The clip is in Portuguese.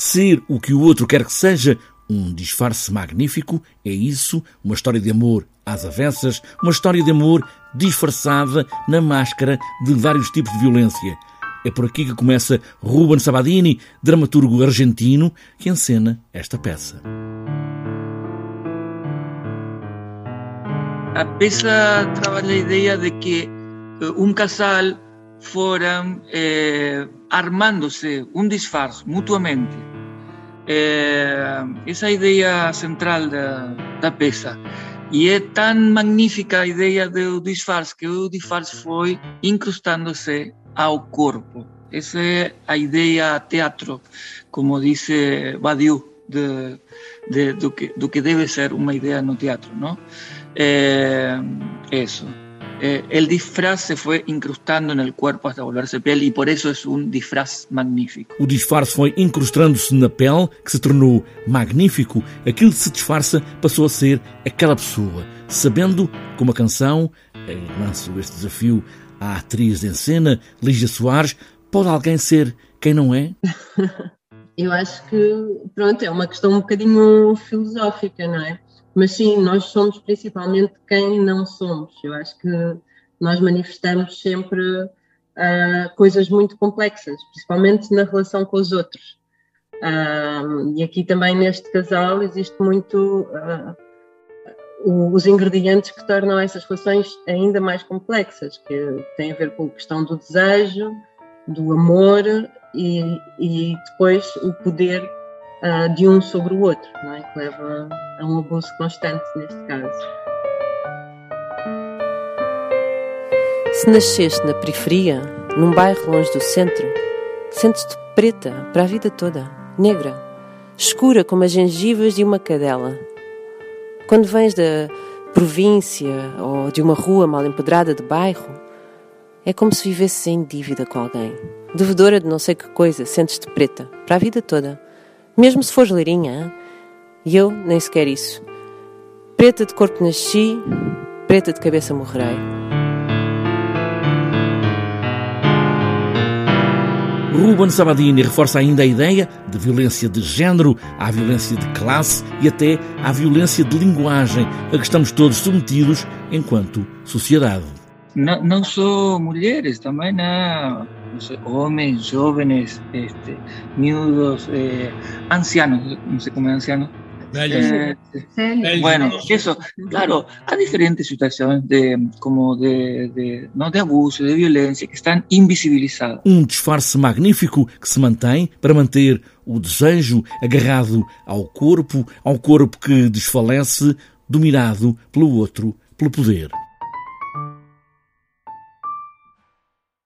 Ser o que o outro quer que seja, um disfarce magnífico, é isso, uma história de amor às avessas, uma história de amor disfarçada na máscara de vários tipos de violência. É por aqui que começa Ruben Sabadini, dramaturgo argentino, que encena esta peça. A peça trabalha a ideia de que eh, um casal foram eh, armándose um disfarce mutuamente. eh, esa idea central da, da peza. E é tan magnífica a ideia do disfarce que o disfarce foi incrustándose ao corpo. Esa é a ideia teatro, como dice Badiou, de, de, do, que, do que debe ser uma ideia no teatro, não? É, eh, isso. Eh, el disfraz se foi incrustando no corpo hasta volverse piel e por isso é um disfraz magnífico. O disfarce foi incrustando-se na pele, que se tornou magnífico. Aquilo que se disfarça passou a ser aquela pessoa, sabendo como a canção, lanço este desafio à atriz em cena, Lígia Soares, pode alguém ser quem não é? Eu acho que, pronto, é uma questão um bocadinho filosófica, não é? Mas sim, nós somos principalmente quem não somos. Eu acho que nós manifestamos sempre uh, coisas muito complexas, principalmente na relação com os outros. Uh, e aqui também neste casal existe muito uh, os ingredientes que tornam essas relações ainda mais complexas, que têm a ver com a questão do desejo, do amor e, e depois o poder uh, de um sobre o outro, não é? que leva a um abuso constante neste caso. Se nasceste na periferia, num bairro longe do centro, sentes-te preta para a vida toda, negra, escura como as gengivas de uma cadela. Quando vens da província ou de uma rua mal empedrada de bairro, é como se vivesses em dívida com alguém. Devedora de não sei que coisa, sentes-te preta para a vida toda mesmo se fores leirinha. E eu nem sequer isso. Preta de corpo nasci, preta de cabeça morrerei. Ruben Sabadini reforça ainda a ideia de violência de género, à violência de classe e até à violência de linguagem a que estamos todos submetidos enquanto sociedade. Não, não só mulheres, também não jóvenes, jóvenes, este, miudos, eh, ancianos, no sé cómo es anciano. Eh, bueno, eso, claro, hay diferentes situaciones de, como de, de, ¿no? de abuso, de violencia, que estão invisibilizadas. Um disfarce magnífico que se mantém para manter o desejo agarrado ao corpo, ao corpo que desfalece, dominado pelo outro, pelo poder.